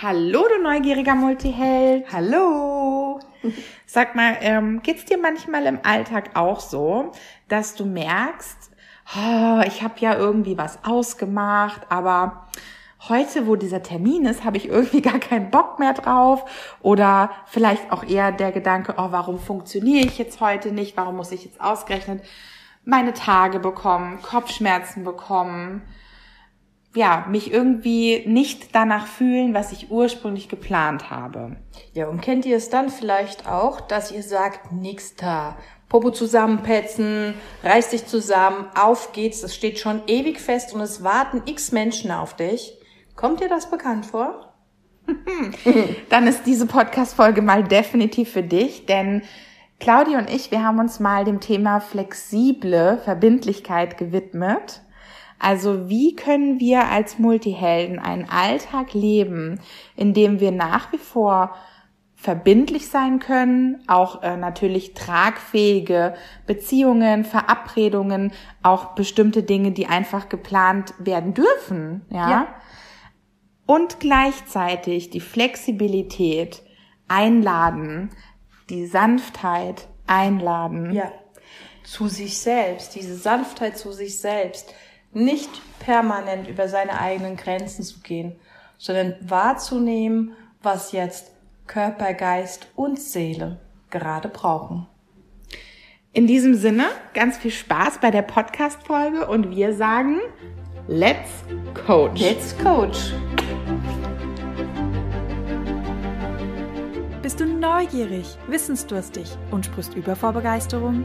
Hallo, du neugieriger Multiheld. Hallo. Sag mal, ähm, geht's dir manchmal im Alltag auch so, dass du merkst, oh, ich habe ja irgendwie was ausgemacht, aber heute, wo dieser Termin ist, habe ich irgendwie gar keinen Bock mehr drauf. Oder vielleicht auch eher der Gedanke, oh, warum funktioniere ich jetzt heute nicht? Warum muss ich jetzt ausgerechnet meine Tage bekommen, Kopfschmerzen bekommen? Ja, mich irgendwie nicht danach fühlen, was ich ursprünglich geplant habe. Ja, und kennt ihr es dann vielleicht auch, dass ihr sagt, nix da, Popo zusammenpetzen, reiß dich zusammen, auf geht's, es steht schon ewig fest und es warten x Menschen auf dich. Kommt dir das bekannt vor? dann ist diese Podcast-Folge mal definitiv für dich, denn Claudia und ich, wir haben uns mal dem Thema flexible Verbindlichkeit gewidmet. Also wie können wir als Multihelden einen Alltag leben, in dem wir nach wie vor verbindlich sein können, auch äh, natürlich tragfähige Beziehungen, Verabredungen, auch bestimmte Dinge, die einfach geplant werden dürfen, ja. ja. Und gleichzeitig die Flexibilität einladen, die Sanftheit einladen. Ja. Zu sich selbst, diese Sanftheit zu sich selbst nicht permanent über seine eigenen Grenzen zu gehen, sondern wahrzunehmen, was jetzt Körper, Geist und Seele gerade brauchen. In diesem Sinne, ganz viel Spaß bei der Podcast-Folge und wir sagen, let's coach. Let's coach. Bist du neugierig, wissensdurstig und sprichst über vor Begeisterung?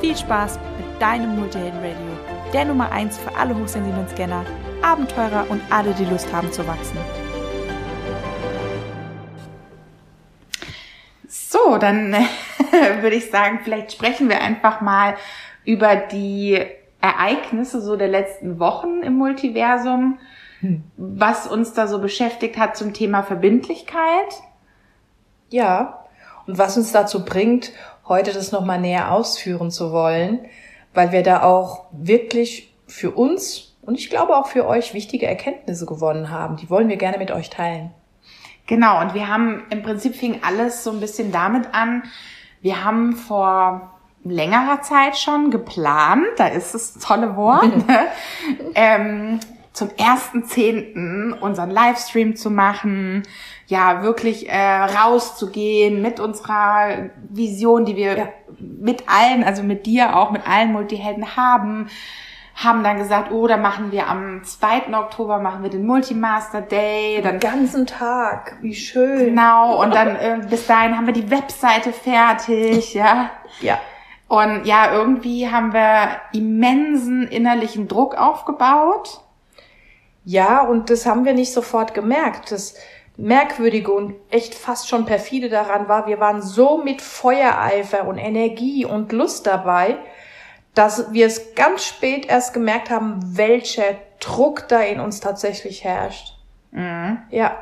Viel Spaß mit deinem Multihelden Radio, der Nummer 1 für alle hochsensiblen Scanner, Abenteurer und alle, die Lust haben zu wachsen. So, dann würde ich sagen, vielleicht sprechen wir einfach mal über die Ereignisse so der letzten Wochen im Multiversum, hm. was uns da so beschäftigt hat zum Thema Verbindlichkeit. Ja, und was uns dazu bringt, heute das nochmal näher ausführen zu wollen, weil wir da auch wirklich für uns und ich glaube auch für euch wichtige Erkenntnisse gewonnen haben. Die wollen wir gerne mit euch teilen. Genau, und wir haben im Prinzip fing alles so ein bisschen damit an. Wir haben vor längerer Zeit schon geplant, da ist das tolle Wort, ähm, zum ersten Zehnten unseren Livestream zu machen, ja wirklich äh, rauszugehen mit unserer Vision, die wir ja. mit allen, also mit dir auch, mit allen Multihelden haben, haben dann gesagt, oh, da machen wir am 2. Oktober machen wir den Multimaster Day. Den ganzen Tag, wie schön. Genau, und dann äh, bis dahin haben wir die Webseite fertig, ja. Ja. Und ja, irgendwie haben wir immensen innerlichen Druck aufgebaut. Ja, und das haben wir nicht sofort gemerkt. Das Merkwürdige und echt fast schon perfide daran war, wir waren so mit Feuereifer und Energie und Lust dabei, dass wir es ganz spät erst gemerkt haben, welcher Druck da in uns tatsächlich herrscht. Mhm. Ja.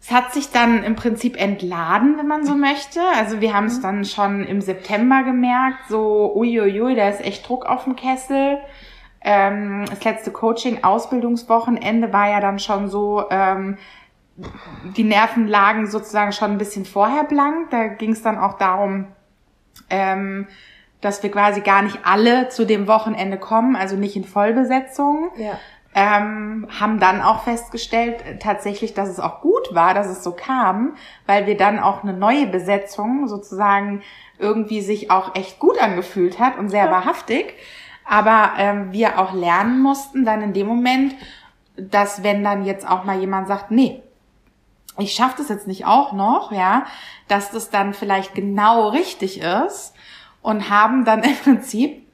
Es hat sich dann im Prinzip entladen, wenn man so möchte. Also wir haben es mhm. dann schon im September gemerkt, so uiuiui, da ist echt Druck auf dem Kessel. Ähm, das letzte Coaching-Ausbildungswochenende war ja dann schon so, ähm, die Nerven lagen sozusagen schon ein bisschen vorher blank. Da ging es dann auch darum, ähm, dass wir quasi gar nicht alle zu dem Wochenende kommen, also nicht in Vollbesetzung. Ja. Ähm, haben dann auch festgestellt, äh, tatsächlich, dass es auch gut war, dass es so kam, weil wir dann auch eine neue Besetzung sozusagen irgendwie sich auch echt gut angefühlt hat und sehr ja. wahrhaftig. Aber ähm, wir auch lernen mussten dann in dem Moment, dass wenn dann jetzt auch mal jemand sagt, nee, ich schaffe das jetzt nicht auch noch, ja, dass das dann vielleicht genau richtig ist und haben dann im Prinzip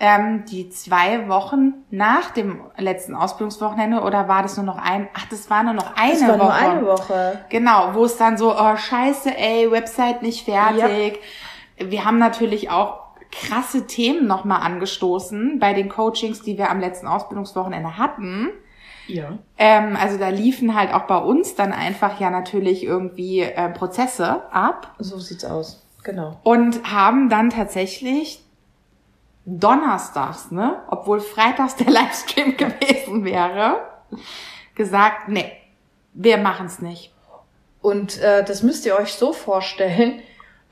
ähm, die zwei Wochen nach dem letzten Ausbildungswochenende oder war das nur noch ein? Ach, das war nur noch eine Das war Woche. nur eine Woche. Genau, wo es dann so, oh scheiße, ey, Website nicht fertig. Wir haben natürlich auch krasse Themen nochmal angestoßen bei den Coachings, die wir am letzten Ausbildungswochenende hatten. Ja. Ähm, also da liefen halt auch bei uns dann einfach ja natürlich irgendwie äh, Prozesse ab So sieht's aus. Genau. und haben dann tatsächlich donnerstags, ne, obwohl freitags der Livestream gewesen wäre, gesagt, nee, wir machen's nicht. Und äh, das müsst ihr euch so vorstellen,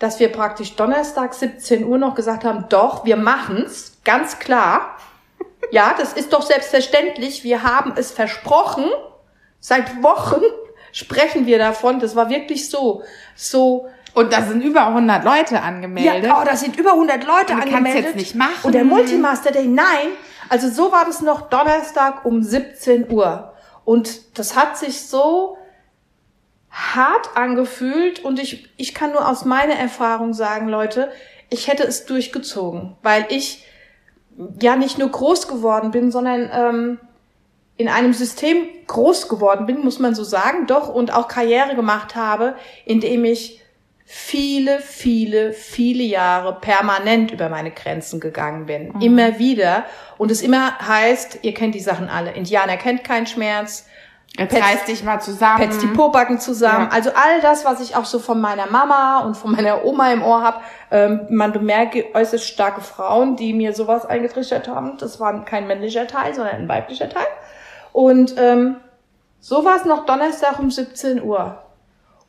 dass wir praktisch Donnerstag 17 Uhr noch gesagt haben, doch, wir machen's, ganz klar. Ja, das ist doch selbstverständlich. Wir haben es versprochen. Seit Wochen sprechen wir davon. Das war wirklich so, so. Und da sind über 100 Leute angemeldet. Ja, oh, da sind über 100 Leute Und du angemeldet. jetzt nicht machen. Und der Multimaster Day, nein. Also so war das noch Donnerstag um 17 Uhr. Und das hat sich so hart angefühlt und ich, ich kann nur aus meiner Erfahrung sagen, Leute, ich hätte es durchgezogen, weil ich ja nicht nur groß geworden bin, sondern ähm, in einem System groß geworden bin, muss man so sagen, doch, und auch Karriere gemacht habe, in dem ich viele, viele, viele Jahre permanent über meine Grenzen gegangen bin. Immer wieder. Und es immer heißt, ihr kennt die Sachen alle. Indianer kennt keinen Schmerz. Jetzt Pets- reiß dich mal zusammen. Petz die Pobacken zusammen. Ja. Also all das, was ich auch so von meiner Mama und von meiner Oma im Ohr habe. Ähm, man bemerke äußerst starke Frauen, die mir sowas eingetrichtert haben. Das war kein männlicher Teil, sondern ein weiblicher Teil. Und ähm, so war es noch Donnerstag um 17 Uhr.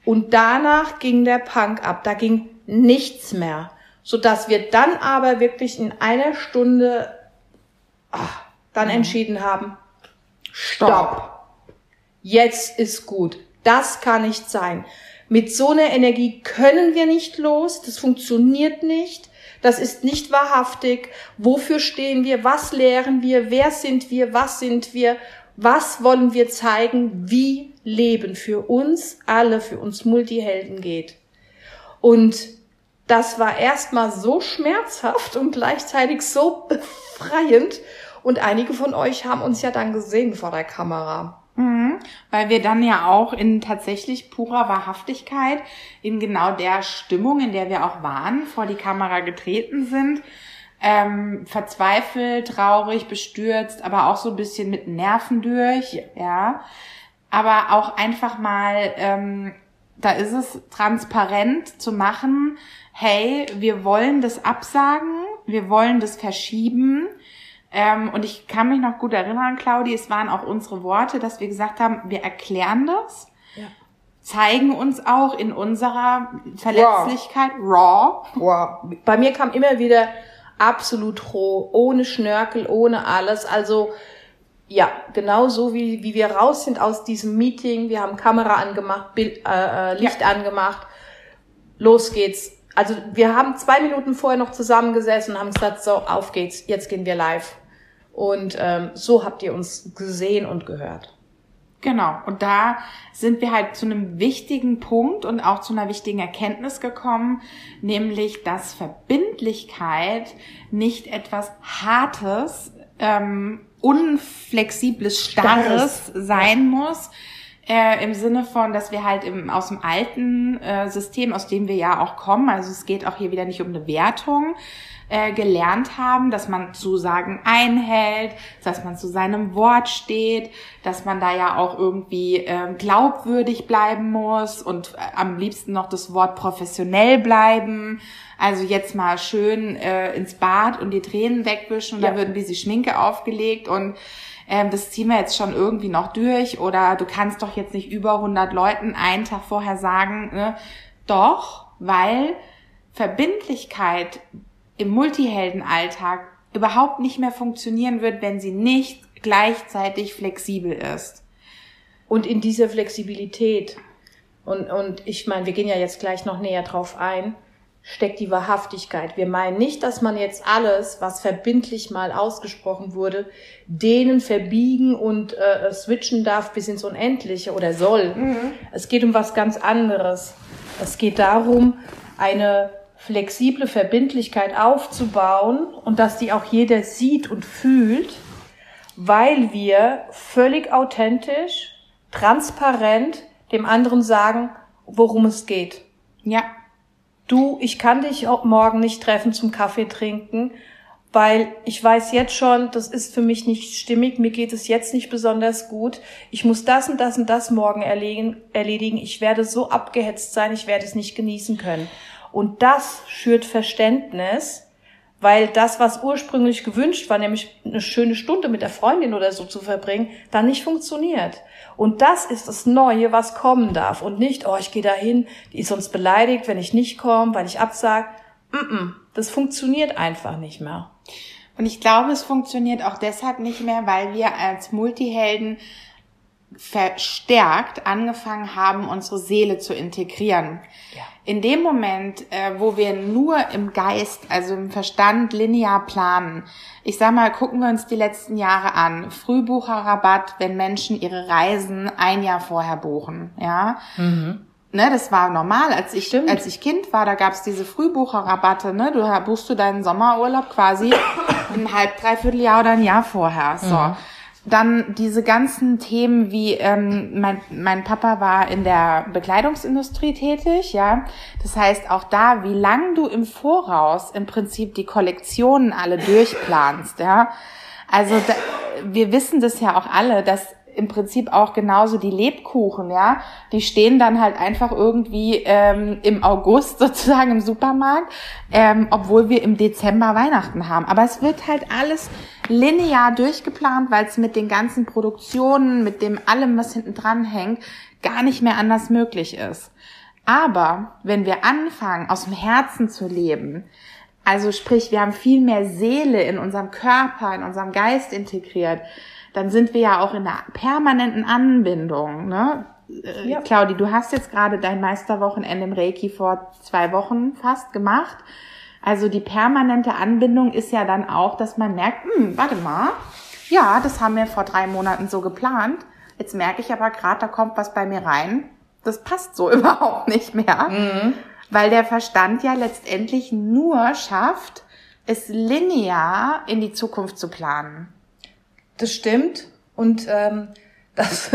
Und danach ging der Punk ab. Da ging nichts mehr. Sodass wir dann aber wirklich in einer Stunde ach, dann entschieden haben, stopp. Jetzt ist gut. Das kann nicht sein. Mit so einer Energie können wir nicht los. Das funktioniert nicht. Das ist nicht wahrhaftig. Wofür stehen wir? Was lehren wir? Wer sind wir? Was sind wir? Was wollen wir zeigen? Wie Leben für uns alle, für uns Multihelden geht. Und das war erstmal so schmerzhaft und gleichzeitig so befreiend. Und einige von euch haben uns ja dann gesehen vor der Kamera. Mhm, weil wir dann ja auch in tatsächlich purer Wahrhaftigkeit, in genau der Stimmung, in der wir auch waren, vor die Kamera getreten sind, ähm, verzweifelt, traurig, bestürzt, aber auch so ein bisschen mit Nerven durch, ja. Aber auch einfach mal, ähm, da ist es transparent zu machen, hey, wir wollen das absagen, wir wollen das verschieben. Ähm, und ich kann mich noch gut erinnern, Claudi, es waren auch unsere Worte, dass wir gesagt haben, wir erklären das, Ja. zeigen uns auch in unserer Verletzlichkeit raw. Wow. Bei mir kam immer wieder absolut roh, ohne Schnörkel, ohne alles. Also ja, genau so wie, wie wir raus sind aus diesem Meeting. Wir haben Kamera angemacht, Bild, äh, äh, Licht angemacht. Los geht's. Also wir haben zwei Minuten vorher noch zusammengesessen und haben gesagt, so, auf geht's, jetzt gehen wir live. Und ähm, so habt ihr uns gesehen und gehört. Genau. Und da sind wir halt zu einem wichtigen Punkt und auch zu einer wichtigen Erkenntnis gekommen, nämlich, dass Verbindlichkeit nicht etwas Hartes, ähm, unflexibles, Starres sein muss. Äh, Im Sinne von, dass wir halt im, aus dem alten äh, System, aus dem wir ja auch kommen, also es geht auch hier wieder nicht um eine Wertung, äh, gelernt haben, dass man Zusagen einhält, dass man zu seinem Wort steht, dass man da ja auch irgendwie ähm, glaubwürdig bleiben muss und äh, am liebsten noch das Wort professionell bleiben. Also jetzt mal schön äh, ins Bad und die Tränen wegwischen und Ja. da wird ein bisschen Schminke aufgelegt und ähm, das ziehen wir jetzt schon irgendwie noch durch oder du kannst doch jetzt nicht über 100 Leuten einen Tag vorher sagen, ne? doch, weil Verbindlichkeit im Multiheldenalltag überhaupt nicht mehr funktionieren wird, wenn sie nicht gleichzeitig flexibel ist. Und in dieser Flexibilität, und, und ich meine, wir gehen ja jetzt gleich noch näher drauf ein, steckt die Wahrhaftigkeit. Wir meinen nicht, dass man jetzt alles, was verbindlich mal ausgesprochen wurde, denen verbiegen und äh, switchen darf bis ins Unendliche oder soll. Es geht um was ganz anderes. Es geht darum, eine flexible Verbindlichkeit aufzubauen und dass die auch jeder sieht und fühlt, weil wir völlig authentisch, transparent dem anderen sagen, worum es geht. Ja. Du, ich kann dich morgen nicht treffen zum Kaffee trinken, weil ich weiß jetzt schon, das ist für mich nicht stimmig, mir geht es jetzt nicht besonders gut. Ich muss das und das und das morgen erledigen. Ich werde so abgehetzt sein, ich werde es nicht genießen können. Und das schürt Verständnis, weil das, was ursprünglich gewünscht war, nämlich eine schöne Stunde mit der Freundin oder so zu verbringen, dann nicht funktioniert. Und das ist das Neue, was kommen darf. Und nicht, oh, ich gehe dahin, die ist uns beleidigt, wenn ich nicht komme, weil ich absage. Das funktioniert einfach nicht mehr. Und ich glaube, es funktioniert auch deshalb nicht mehr, weil wir als Multihelden verstärkt angefangen haben, unsere Seele zu integrieren. Ja. In dem Moment, äh, wo wir nur im Geist, also im Verstand linear planen, ich sag mal, gucken wir uns die letzten Jahre an. Frühbucherrabatt, wenn Menschen ihre Reisen ein Jahr vorher buchen, ja. Mhm. Ne, das war normal. Als ich, Stimmt. als ich Kind war, da gab's diese Frühbucherrabatte. Ne? Du buchst du deinen Sommerurlaub quasi ein halb, dreiviertel Jahr oder ein Jahr vorher. So. Mhm. Dann diese ganzen Themen wie ähm, mein, mein Papa war in der Bekleidungsindustrie tätig, ja. Das heißt auch da, wie lang du im Voraus im Prinzip die Kollektionen alle durchplanst, ja. Also da, wir wissen das ja auch alle, dass im Prinzip auch genauso die Lebkuchen, ja, die stehen dann halt einfach irgendwie ähm, im August sozusagen im Supermarkt, ähm, obwohl wir im Dezember Weihnachten haben. Aber es wird halt alles linear durchgeplant, weil es mit den ganzen Produktionen, mit dem allem, was hinten dran hängt, gar nicht mehr anders möglich ist. Aber wenn wir anfangen, aus dem Herzen zu leben, also sprich, wir haben viel mehr Seele in unserem Körper, in unserem Geist integriert, dann sind wir ja auch in einer permanenten Anbindung. Ne? Äh, ja. Claudi, du hast jetzt gerade dein Meisterwochenende im Reiki vor zwei Wochen fast gemacht. Also die permanente Anbindung ist ja dann auch, dass man merkt, hm, warte mal, ja, das haben wir vor drei Monaten so geplant. Jetzt merke ich aber gerade, da kommt was bei mir rein. Das passt so überhaupt nicht mehr. Mhm. Weil der Verstand ja letztendlich nur schafft, es linear in die Zukunft zu planen. Das stimmt. Und ähm, das,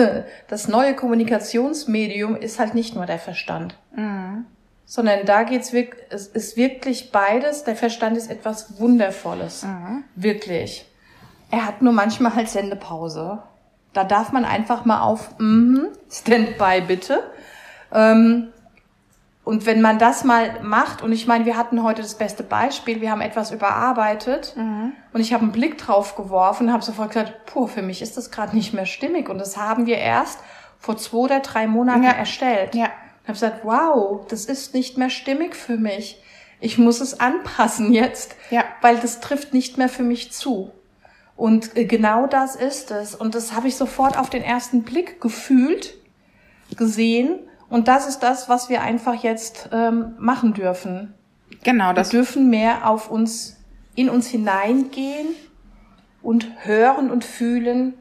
das neue Kommunikationsmedium ist halt nicht nur der Verstand. Mhm. Sondern da geht's wirklich, es ist wirklich beides. Der Verstand ist etwas Wundervolles. Mhm. Wirklich. Er hat nur manchmal halt Sendepause. Da darf man einfach mal auf mm, Standby bitte. Ähm, und wenn man das mal macht, und ich meine, wir hatten heute das beste Beispiel, wir haben etwas überarbeitet mhm. und ich habe einen Blick drauf geworfen und habe sofort gesagt, puh, für mich ist das gerade nicht mehr stimmig. Und das haben wir erst vor zwei oder drei Monaten ja. erstellt. Ja. Ich habe gesagt, wow, das ist nicht mehr stimmig für mich. Ich muss es anpassen jetzt, ja. weil das trifft nicht mehr für mich zu. Und äh, genau das ist es. Und das habe ich sofort auf den ersten Blick gefühlt, gesehen und das ist das, was wir einfach jetzt ähm, machen dürfen. Genau, das. Wir dürfen mehr auf uns, in uns hineingehen und hören und fühlen,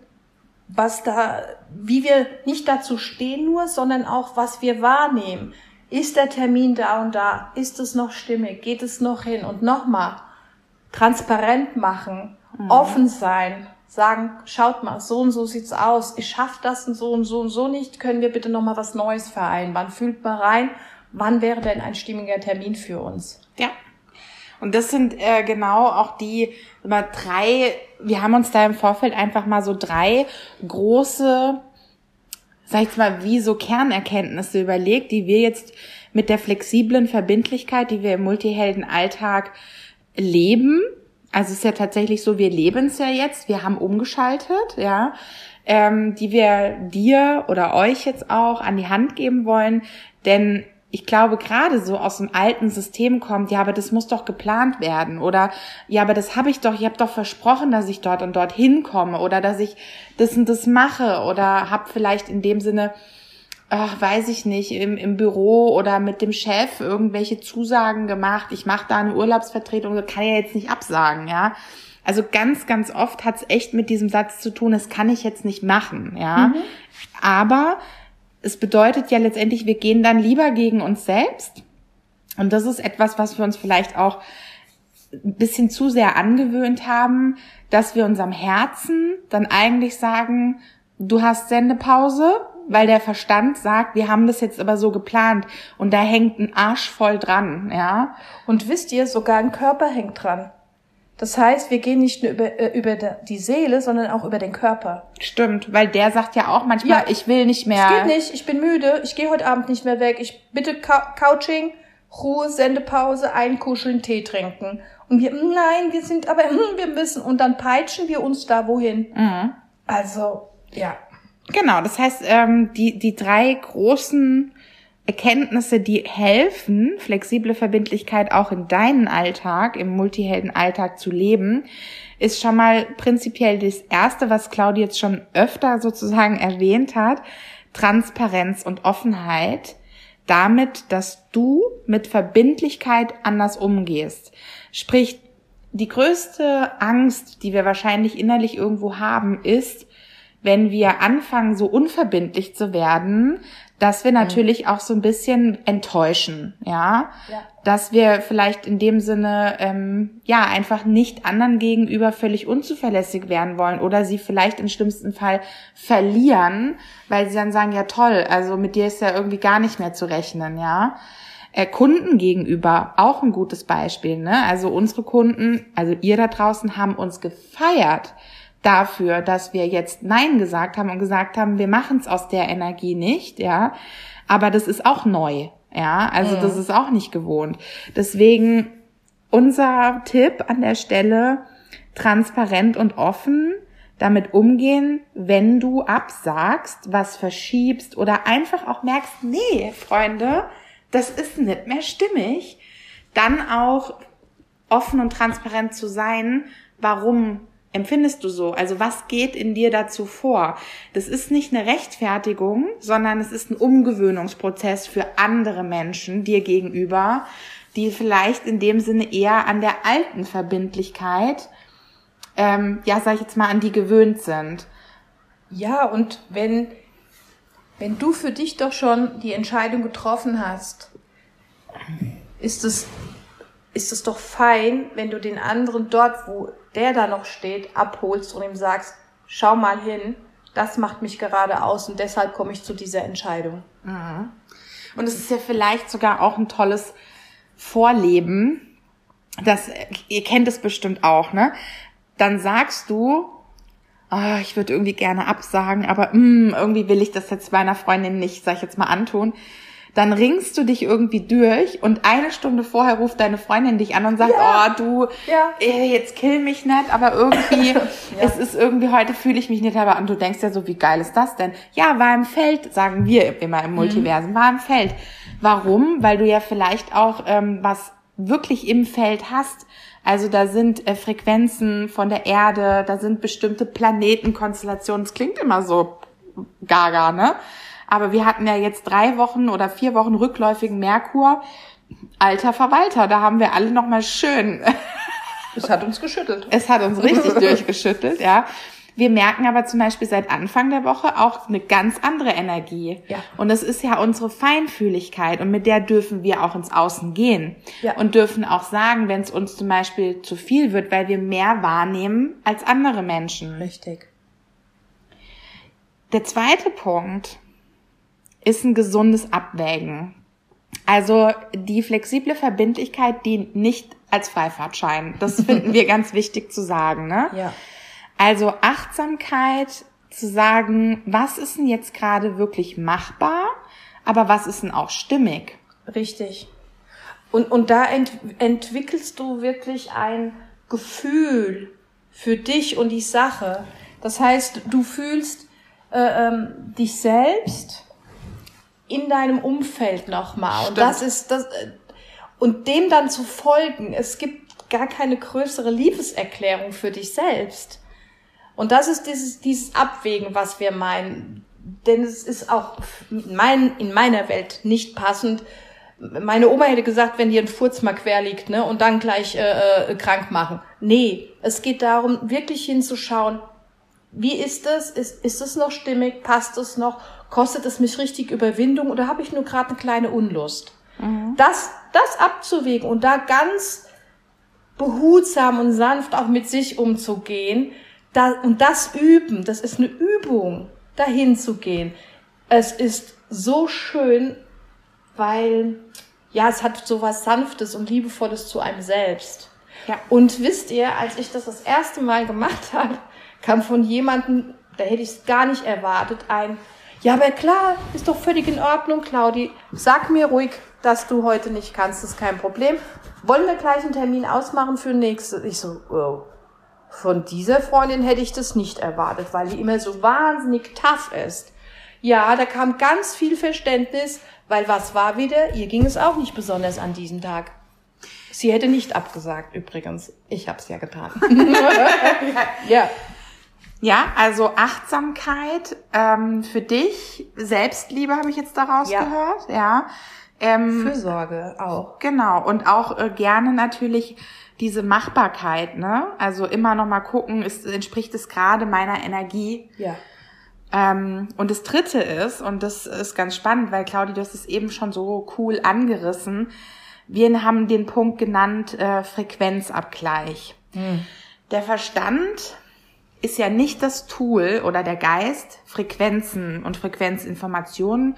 was da, wie wir nicht dazu stehen nur, sondern auch, was wir wahrnehmen. Ist der Termin da und da? Ist es noch stimmig? Geht es noch hin? Und nochmal, transparent machen, mhm. offen sein, sagen, schaut mal, so und so sieht's aus, ich schaff das und so und so und so nicht, können wir bitte nochmal was Neues vereinbaren? Fühlt mal rein, wann wäre denn ein stimmiger Termin für uns? Ja. Und das sind äh, genau auch die immer drei, wir haben uns da im Vorfeld einfach mal so drei große, sag ich mal, wie so Kernerkenntnisse überlegt, die wir jetzt mit der flexiblen Verbindlichkeit, die wir im Multihelden-Alltag leben, also es ist ja tatsächlich so, wir leben es ja jetzt, wir haben umgeschaltet, ja, ähm, die wir dir oder euch jetzt auch an die Hand geben wollen. Denn ich glaube, gerade so aus dem alten System kommt, ja, aber das muss doch geplant werden. Oder ja, aber das habe ich doch, ich habe doch versprochen, dass ich dort und dort hinkomme. Oder dass ich das und das mache. Oder habe vielleicht in dem Sinne ach, weiß ich nicht, im, im Büro oder mit dem Chef irgendwelche Zusagen gemacht, ich mache da eine Urlaubsvertretung, kann ja jetzt nicht absagen, ja. Also ganz, ganz oft hat's echt mit diesem Satz zu tun, das kann ich jetzt nicht machen, ja. Mhm. Aber es bedeutet ja letztendlich, wir gehen dann lieber gegen uns selbst, Und das ist etwas, was wir uns vielleicht auch ein bisschen zu sehr angewöhnt haben, dass wir unserem Herzen dann eigentlich sagen, du hast Sendepause, weil der Verstand sagt, wir haben das jetzt aber so geplant und da hängt ein Arsch voll dran, ja. Und wisst ihr, sogar ein Körper hängt dran. Das heißt, wir gehen nicht nur über, äh, über die Seele, sondern auch über den Körper. Stimmt, weil der sagt ja auch manchmal, ja, ich will nicht mehr. Es geht nicht, ich bin müde, ich gehe heute Abend nicht mehr weg, ich bitte Couching, Ruhe, Sendepause, einkuscheln, Tee trinken. Und wir, nein, wir sind aber, wir müssen, und dann peitschen wir uns da wohin. Mhm. Also, ja. Genau, das heißt, ähm, die, die drei großen Erkenntnisse, die helfen, flexible Verbindlichkeit auch in deinen Alltag, im Multihelden-Alltag zu leben, ist schon mal prinzipiell das Erste, was Claudia jetzt schon öfter sozusagen erwähnt hat, Transparenz und Offenheit, damit, dass du mit Verbindlichkeit anders umgehst. Sprich, die größte Angst, die wir wahrscheinlich innerlich irgendwo haben, ist, wenn wir anfangen, so unverbindlich zu werden, dass wir mhm. natürlich mhm. auch so ein bisschen enttäuschen, ja? ja, dass wir vielleicht in dem Sinne ähm, ja einfach nicht anderen gegenüber völlig unzuverlässig werden wollen oder sie vielleicht im schlimmsten Fall verlieren, weil sie dann sagen, ja toll, also mit dir ist ja irgendwie gar nicht mehr zu rechnen, ja. Äh, Kunden gegenüber auch ein gutes Beispiel, ne? Also unsere Kunden, also ihr da draußen haben uns gefeiert dafür, dass wir jetzt Nein gesagt haben und gesagt haben, wir machen es aus der Energie nicht, ja. Aber das ist auch neu, ja. Also mhm. das ist auch nicht gewohnt. Deswegen unser Tipp an der Stelle, transparent und offen damit umgehen, wenn du absagst, was verschiebst oder einfach auch merkst, nee, Freunde, das ist nicht mehr stimmig, dann auch offen und transparent zu sein, warum empfindest du so? Also was geht in dir dazu vor? Das ist nicht eine Rechtfertigung, sondern es ist ein Umgewöhnungsprozess für andere Menschen dir gegenüber, die vielleicht in dem Sinne eher an der alten Verbindlichkeit, ähm, ja, sag ich jetzt mal, an die gewöhnt sind. Ja, und wenn, wenn du für dich doch schon die Entscheidung getroffen hast, ist es, ist es doch fein, wenn du den anderen dort, wo der da noch steht, abholst und ihm sagst, schau mal hin, das macht mich gerade aus und deshalb komme ich zu dieser Entscheidung. Mhm. Und es ist ja vielleicht sogar auch ein tolles Vorleben. Das, ihr kennt es bestimmt auch, ne? Dann sagst du, oh, ich würde irgendwie gerne absagen, aber mh, mm, irgendwie will ich das jetzt meiner Freundin nicht, sag ich jetzt mal, antun dann ringst du dich irgendwie durch und eine Stunde vorher ruft deine Freundin dich an und sagt, ja. oh du, ja. Äh, jetzt kill mich nicht, aber irgendwie, ja. es ist irgendwie, heute fühle ich mich nicht, aber und du denkst ja so, wie geil ist das denn? Ja, war im Feld, sagen wir immer im Multiversum, mhm. war im Feld. Warum? Weil du ja vielleicht auch ähm, was wirklich im Feld hast. Also da sind äh, Frequenzen von der Erde, da sind bestimmte Planetenkonstellationen. Es klingt immer so gaga, ne? Aber wir hatten ja jetzt drei Wochen oder vier Wochen rückläufigen Merkur. Alter Verwalter, da haben wir alle nochmal schön. Es hat uns geschüttelt. Es hat uns richtig durchgeschüttelt, ja. Wir merken aber zum Beispiel seit Anfang der Woche auch eine ganz andere Energie. Ja. Und das ist ja unsere Feinfühligkeit und mit der dürfen wir auch ins Außen gehen. Ja. Und dürfen auch sagen, wenn es uns zum Beispiel zu viel wird, weil wir mehr wahrnehmen als andere Menschen. Richtig. Der zweite Punkt, ist ein gesundes Abwägen. Also die flexible Verbindlichkeit dient nicht als Freifahrtschein. Das finden wir ganz wichtig zu sagen. Ne? Ja. Also Achtsamkeit zu sagen, was ist denn jetzt gerade wirklich machbar, aber was ist denn auch stimmig? Richtig. Und, und da ent, entwickelst du wirklich ein Gefühl für dich und die Sache. Das heißt, du fühlst äh, ähm, dich selbst in deinem Umfeld nochmal. Und das ist das, äh, und dem dann zu folgen, es gibt gar keine größere Liebeserklärung für dich selbst. Und das ist dieses, dieses Abwägen, was wir meinen. Denn es ist auch in, mein, in meiner Welt nicht passend. Meine Oma hätte gesagt, wenn dir ein Furz mal quer liegt, ne, und dann gleich äh, äh, krank machen. Nee, es geht darum, wirklich hinzuschauen, wie ist es? Ist, ist es noch stimmig? Passt es noch? Kostet es mich richtig Überwindung oder habe ich nur gerade eine kleine Unlust? Mhm. Das, das abzuwägen und da ganz behutsam und sanft auch mit sich umzugehen, da, und das üben, das ist eine Übung, dahin zu gehen. Es ist so schön, weil, ja, es hat so was Sanftes und Liebevolles zu einem selbst. Ja. Und wisst ihr, als ich das das erste Mal gemacht habe, kam von jemandem, da hätte ich es gar nicht erwartet, ein, ja, aber klar, ist doch völlig in Ordnung, Claudi. Sag mir ruhig, dass du heute nicht kannst, ist kein Problem. Wollen wir gleich einen Termin ausmachen für nächste? Ich so, oh. Von dieser Freundin hätte ich das nicht erwartet, weil die immer so wahnsinnig tough ist. Ja, da kam ganz viel Verständnis, weil was war wieder? Ihr ging es auch nicht besonders an diesem Tag. Sie hätte nicht abgesagt, übrigens. Ich habe es ja getan. ja. Ja, also Achtsamkeit ähm, für dich, Selbstliebe habe ich jetzt daraus ja. gehört, ja. Ähm, Fürsorge auch. Genau und auch äh, gerne natürlich diese Machbarkeit, ne? Also immer noch mal gucken, ist, entspricht es gerade meiner Energie? Ja. Ähm, und das Dritte ist und das ist ganz spannend, weil Claudia, du hast es eben schon so cool angerissen. Wir haben den Punkt genannt äh, Frequenzabgleich. Hm. Der Verstand ist ja nicht das Tool oder der Geist, Frequenzen und Frequenzinformationen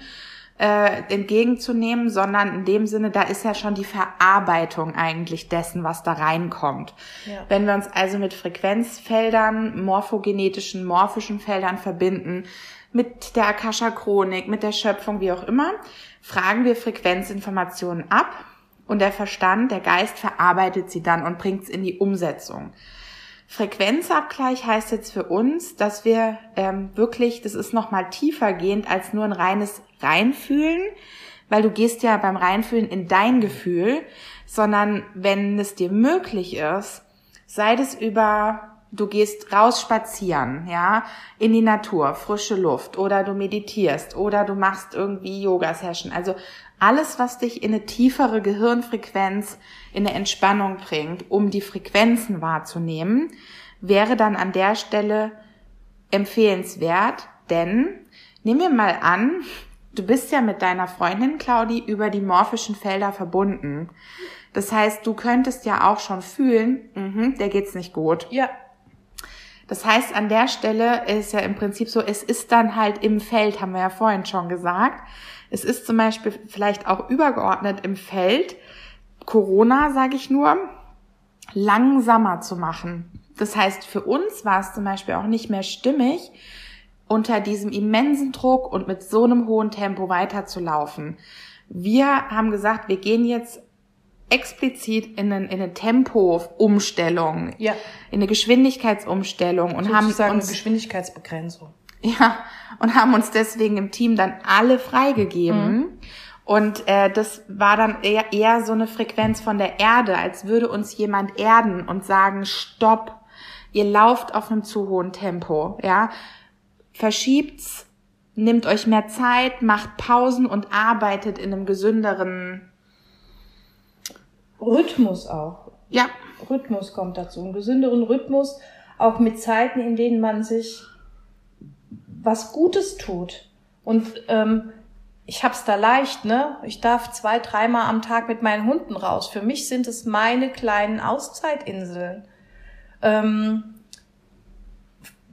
äh, entgegenzunehmen, sondern in dem Sinne, da ist ja schon die Verarbeitung eigentlich dessen, was da reinkommt. Ja. Wenn wir uns also mit Frequenzfeldern, morphogenetischen, morphischen Feldern verbinden, mit der Akasha-Chronik, mit der Schöpfung, wie auch immer, fragen wir Frequenzinformationen ab und der Verstand, der Geist verarbeitet sie dann und bringt es in die Umsetzung. Frequenzabgleich heißt jetzt für uns, dass wir ähm, wirklich, das ist nochmal tiefer gehend als nur ein reines Reinfühlen, weil du gehst ja beim Reinfühlen in dein Gefühl, sondern wenn es dir möglich ist, sei das über, du gehst raus spazieren, ja, in die Natur, frische Luft, oder du meditierst, oder du machst irgendwie Yoga-Session, also alles, was dich in eine tiefere Gehirnfrequenz, in eine Entspannung bringt, um die Frequenzen wahrzunehmen, wäre dann an der Stelle empfehlenswert, denn nehmen wir mal an, du bist ja mit deiner Freundin Claudi über die morphischen Felder verbunden. Das heißt, du könntest ja auch schon fühlen, mh, der geht's nicht gut. Ja. Das heißt, an der Stelle ist ja im Prinzip so, es ist dann halt im Feld, haben wir ja vorhin schon gesagt. Es ist zum Beispiel vielleicht auch übergeordnet im Feld, Corona, sage ich nur, langsamer zu machen. Das heißt, für uns war es zum Beispiel auch nicht mehr stimmig, unter diesem immensen Druck und mit so einem hohen Tempo weiterzulaufen. Wir haben gesagt, wir gehen jetzt explizit in, einen, in eine Tempo-Umstellung, ja. in eine Geschwindigkeitsumstellung und haben uns eine Geschwindigkeitsbegrenzung. Ja, und haben uns deswegen im Team dann alle freigegeben. Mhm. Und äh, das war dann eher, eher so eine Frequenz von der Erde, als würde uns jemand erden und sagen, stopp, ihr lauft auf einem zu hohen Tempo, ja. Verschiebt's, nehmt euch mehr Zeit, macht Pausen und arbeitet in einem gesünderen Rhythmus auch. Ja. Rhythmus kommt dazu. Einen gesünderen Rhythmus, auch mit Zeiten, in denen man sich was Gutes tut. Und ähm, ich hab's da leicht, ne? Ich darf zwei, dreimal am Tag mit meinen Hunden raus. Für mich sind es meine kleinen Auszeitinseln. Ähm,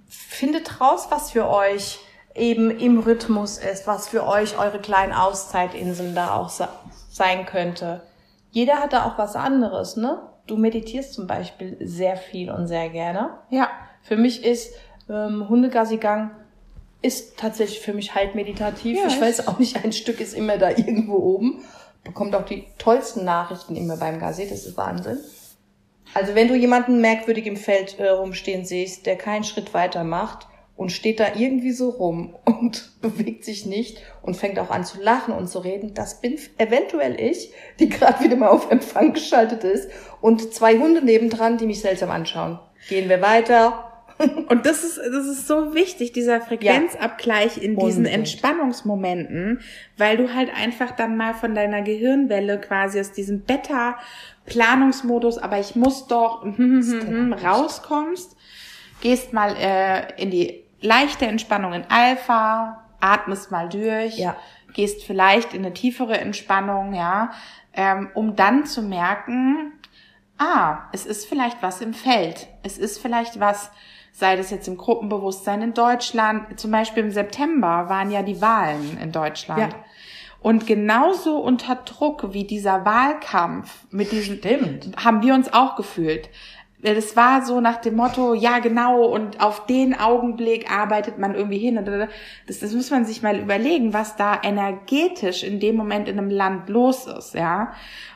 findet raus, was für euch eben im Rhythmus ist, was für euch eure kleinen Auszeitinseln da auch sein könnte. Jeder hat da auch was anderes, ne? Du meditierst zum Beispiel sehr viel und sehr gerne. Ja. Für mich ist ähm, Hundegassigang ist tatsächlich für mich halt meditativ. Ja, ich weiß auch nicht, ein Stück ist immer da irgendwo oben. Bekommt auch die tollsten Nachrichten immer beim Gassi, das ist Wahnsinn. Also wenn du jemanden merkwürdig im Feld äh, rumstehen siehst, der keinen Schritt weiter macht und steht da irgendwie so rum und bewegt sich nicht und fängt auch an zu lachen und zu reden, das bin eventuell ich, die gerade wieder mal auf Empfang geschaltet ist und zwei Hunde nebendran, die mich seltsam anschauen. Gehen wir weiter, und das ist, das ist so wichtig, dieser Frequenzabgleich in diesen Unbedingt. Entspannungsmomenten, weil du halt einfach dann mal von deiner Gehirnwelle quasi aus diesem Beta-Planungsmodus, aber ich muss doch rauskommst, gehst mal äh, in die leichte Entspannung in Alpha, atmest mal durch, Ja. gehst vielleicht in eine tiefere Entspannung, ja, ähm, um dann zu merken, ah, es ist vielleicht was im Feld. Es ist vielleicht was, sei das jetzt im Gruppenbewusstsein in Deutschland. Zum Beispiel im September waren ja die Wahlen in Deutschland. Ja. Und genauso unter Druck wie dieser Wahlkampf mit diesem, Stimmt. haben wir uns auch gefühlt. Das war so nach dem Motto, ja genau, und auf den Augenblick arbeitet man irgendwie hin. Das, das muss man sich mal überlegen, was da energetisch in dem Moment in einem Land los ist, ja.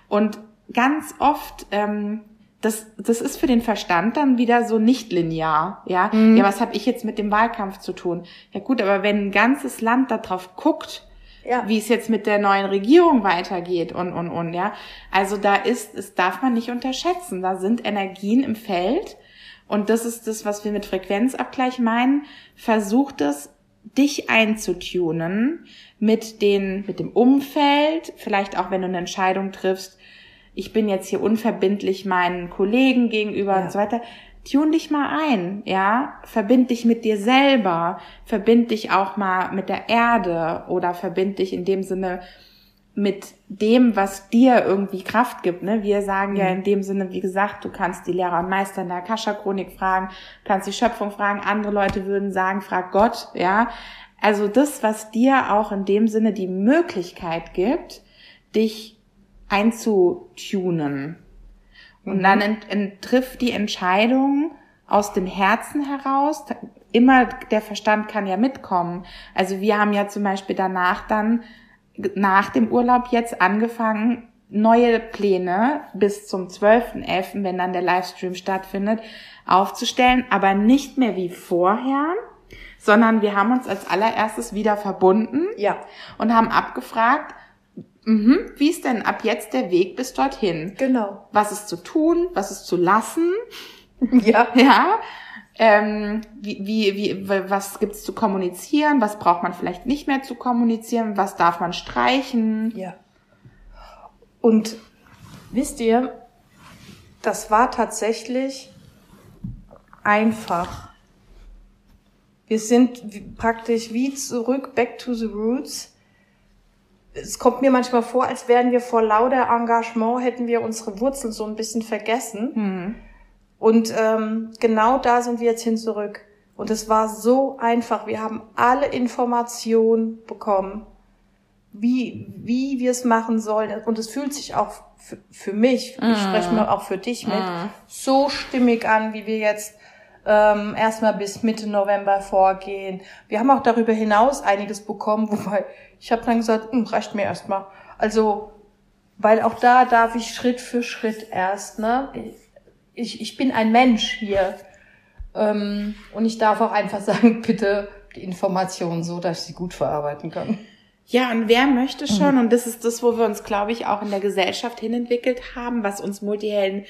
Und ganz oft, ähm, das, das ist für den Verstand dann wieder so nicht linear, ja. Ja, was habe ich jetzt mit dem Wahlkampf zu tun? Ja gut, aber wenn ein ganzes Land darauf guckt, Ja. wie es jetzt mit der neuen Regierung weitergeht und, und, und, ja. Also da ist, es darf man nicht unterschätzen. Da sind Energien im Feld. Und das ist das, was wir mit Frequenzabgleich meinen. Versucht es, dich einzutunen mit den, mit dem Umfeld. Vielleicht auch, wenn du eine Entscheidung triffst. Ich bin jetzt hier unverbindlich meinen Kollegen gegenüber Ja. und so weiter. Tune dich mal ein, ja, verbind dich mit dir selber, verbind dich auch mal mit der Erde oder verbind dich in dem Sinne mit dem, was dir irgendwie Kraft gibt. Ne? Wir sagen ja in dem Sinne, wie gesagt, du kannst die Lehrer und Meister in der Akasha-Chronik fragen, kannst die Schöpfung fragen, andere Leute würden sagen, frag Gott, ja. Also das, was dir auch in dem Sinne die Möglichkeit gibt, dich einzutunen. Und dann ent, ent, trifft die Entscheidung aus dem Herzen heraus. Immer der Verstand kann ja mitkommen. Also wir haben ja zum Beispiel danach dann, nach dem Urlaub jetzt angefangen, neue Pläne bis zum 12.11., wenn dann der Livestream stattfindet, aufzustellen, aber nicht mehr wie vorher, sondern wir haben uns als allererstes wieder verbunden Ja. und haben abgefragt, mhm, wie ist denn ab jetzt der Weg bis dorthin? Genau. Was ist zu tun, was ist zu lassen, Ja. ja, ähm, wie, wie, wie, was gibt's zu kommunizieren, was braucht man vielleicht nicht mehr zu kommunizieren, was darf man streichen? Ja. Und wisst ihr, das war tatsächlich einfach. Wir sind praktisch wie zurück, back to the roots. Es kommt mir manchmal vor, als wären wir vor lauter Engagement, hätten wir unsere Wurzeln so ein bisschen vergessen. Hm. Und ähm, genau da sind wir jetzt hin zurück. Und es war so einfach. Wir haben alle Informationen bekommen, wie, wie wir es machen sollen. Und es fühlt sich auch für, für mich, ich spreche mal auch für dich mit, so stimmig an, wie wir jetzt ähm, erstmal bis Mitte November vorgehen. Wir haben auch darüber hinaus einiges bekommen, wobei ich habe dann gesagt, hm, reicht mir erstmal. Also, weil auch da darf ich Schritt für Schritt erst, ne? Ich, ich bin ein Mensch hier. Ähm, und ich darf auch einfach sagen, bitte die Informationen so, dass ich sie gut verarbeiten kann. Ja, und wer möchte schon, und das ist das, wo wir uns, glaube ich, auch in der Gesellschaft hinentwickelt haben, was uns Multihelden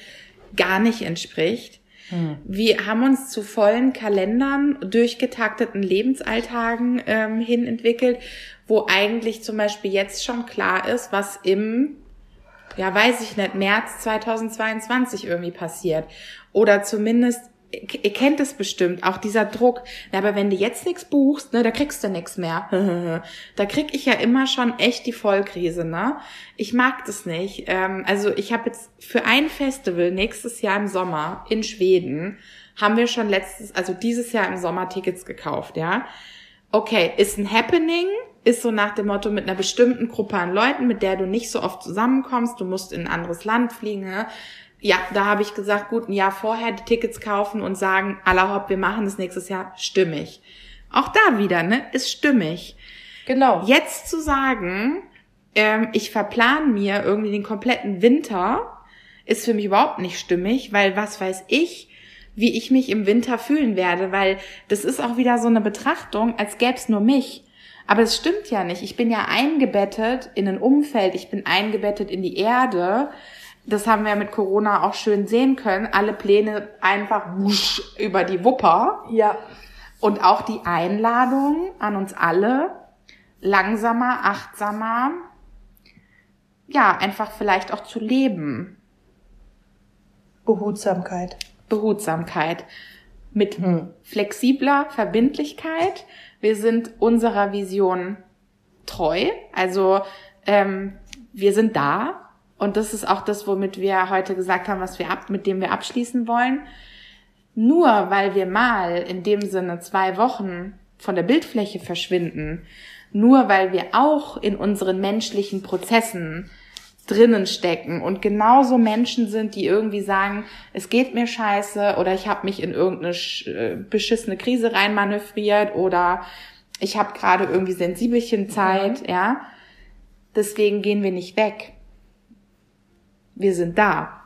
gar nicht entspricht. Wir haben uns zu vollen Kalendern, durchgetakteten Lebensalltagen ähm, hin entwickelt, wo eigentlich zum Beispiel jetzt schon klar ist, was im, ja, weiß ich nicht, März 2022 irgendwie passiert. Oder zumindest, ihr kennt es bestimmt, auch dieser Druck. Na, aber wenn du jetzt nichts buchst, ne, da kriegst du nichts mehr. da krieg ich ja immer schon echt die Vollkrise, ne? Ich mag das nicht. Ähm, also ich habe jetzt für ein Festival nächstes Jahr im Sommer in Schweden haben wir schon letztes, also dieses Jahr im Sommer Tickets gekauft, ja. Okay, ist ein Happening, ist so nach dem Motto mit einer bestimmten Gruppe an Leuten, mit der du nicht so oft zusammenkommst, du musst in ein anderes Land fliegen, ne? Ja, da habe ich gesagt, gut, ein Jahr vorher die Tickets kaufen und sagen, aller hopp, wir machen das nächstes Jahr, stimmig. Auch da wieder, ne, ist stimmig. Genau. Jetzt zu sagen, ähm, ich verplan mir irgendwie den kompletten Winter, ist für mich überhaupt nicht stimmig, weil was weiß ich, wie ich mich im Winter fühlen werde, weil das ist auch wieder so eine Betrachtung, als gäbe es nur mich. Aber es stimmt ja nicht. Ich bin ja eingebettet in ein Umfeld, ich bin eingebettet in die Erde. Das haben wir mit Corona auch schön sehen können. Alle Pläne einfach wusch über die Wupper. Ja. Und auch die Einladung an uns alle, langsamer, achtsamer, ja, einfach vielleicht auch zu leben. Behutsamkeit. Behutsamkeit. Mit Hm. flexibler Verbindlichkeit, Wir sind unserer Vision treu. Also ähm, wir sind da. Und das ist auch das, womit wir heute gesagt haben, was wir ab, mit dem wir abschließen wollen. Nur weil wir mal in dem Sinne zwei Wochen von der Bildfläche verschwinden, nur weil wir auch in unseren menschlichen Prozessen drinnen stecken und genauso Menschen sind, die irgendwie sagen, es geht mir scheiße oder ich habe mich in irgendeine äh, beschissene Krise reinmanövriert oder ich habe gerade irgendwie Sensibelchenzeit, mhm. ja. Deswegen gehen wir nicht weg. Wir sind da.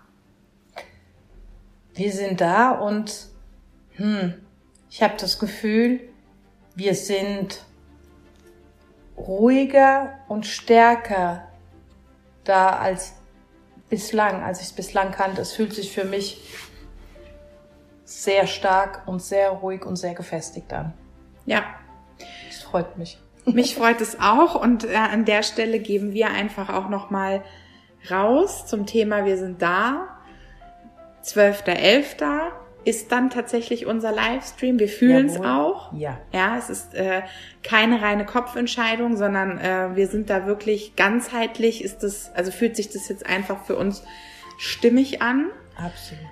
Wir sind da und hm, ich habe das Gefühl, wir sind ruhiger und stärker da als bislang, als ich es bislang kannte. Es fühlt sich für mich sehr stark und sehr ruhig und sehr gefestigt an. Ja. Das freut mich. Mich freut es auch und äh, an der Stelle geben wir einfach auch noch mal raus zum Thema Wir sind da. 12.11 ist dann tatsächlich unser Livestream. Wir fühlen es auch. Ja. Ja, es ist äh, keine reine Kopfentscheidung, sondern äh, wir sind da wirklich ganzheitlich. Ist das, also fühlt sich das jetzt einfach für uns stimmig an. Absolut.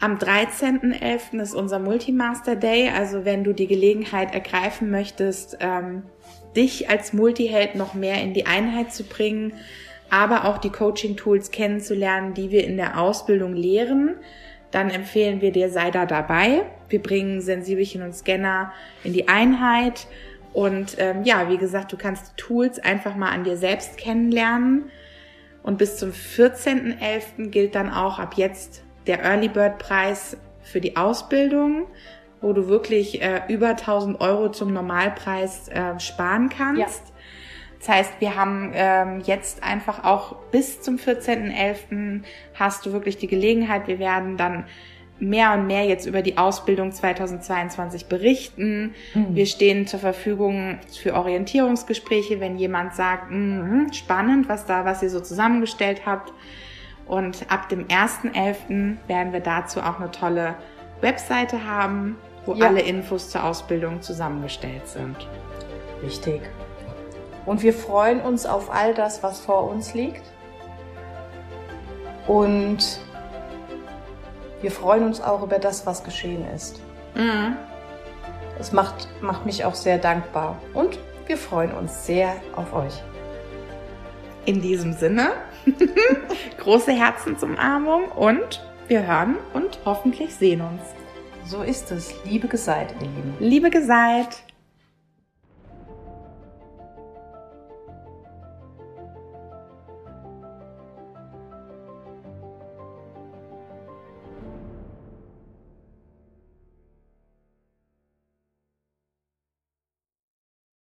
Am 13.11. ist unser Multimaster Day. Also wenn du die Gelegenheit ergreifen möchtest, ähm, dich als Multiheld noch mehr in die Einheit zu bringen, aber auch die Coaching-Tools kennenzulernen, die wir in der Ausbildung lehren, dann empfehlen wir dir, sei da dabei. Wir bringen Sensibelchen und Scanner in die Einheit. Und ähm, ja, wie gesagt, du kannst die Tools einfach mal an dir selbst kennenlernen. Und bis zum 14.11. gilt dann auch ab jetzt der Early Bird Preis für die Ausbildung, wo du wirklich äh, über 1000 Euro zum Normalpreis äh, sparen kannst. Ja. Das heißt, wir haben ähm, jetzt einfach auch bis zum 14.11. hast du wirklich die Gelegenheit. Wir werden dann mehr und mehr jetzt über die Ausbildung 2022 berichten. Mhm. Wir stehen zur Verfügung für Orientierungsgespräche, wenn jemand sagt, mh, spannend, was da, was ihr so zusammengestellt habt. Und ab dem 1.11. werden wir dazu auch eine tolle Webseite haben, wo ja. alle Infos zur Ausbildung zusammengestellt sind. Richtig. Und wir freuen uns auf all das, was vor uns liegt. Und wir freuen uns auch über das, was geschehen ist. Mhm. Es macht, macht mich auch sehr dankbar. Und wir freuen uns sehr auf euch. In diesem Sinne, große Herzensumarmung und wir hören und hoffentlich sehen uns. So ist es. Liebe Geseit, ihr Lieben. Liebe Geseit.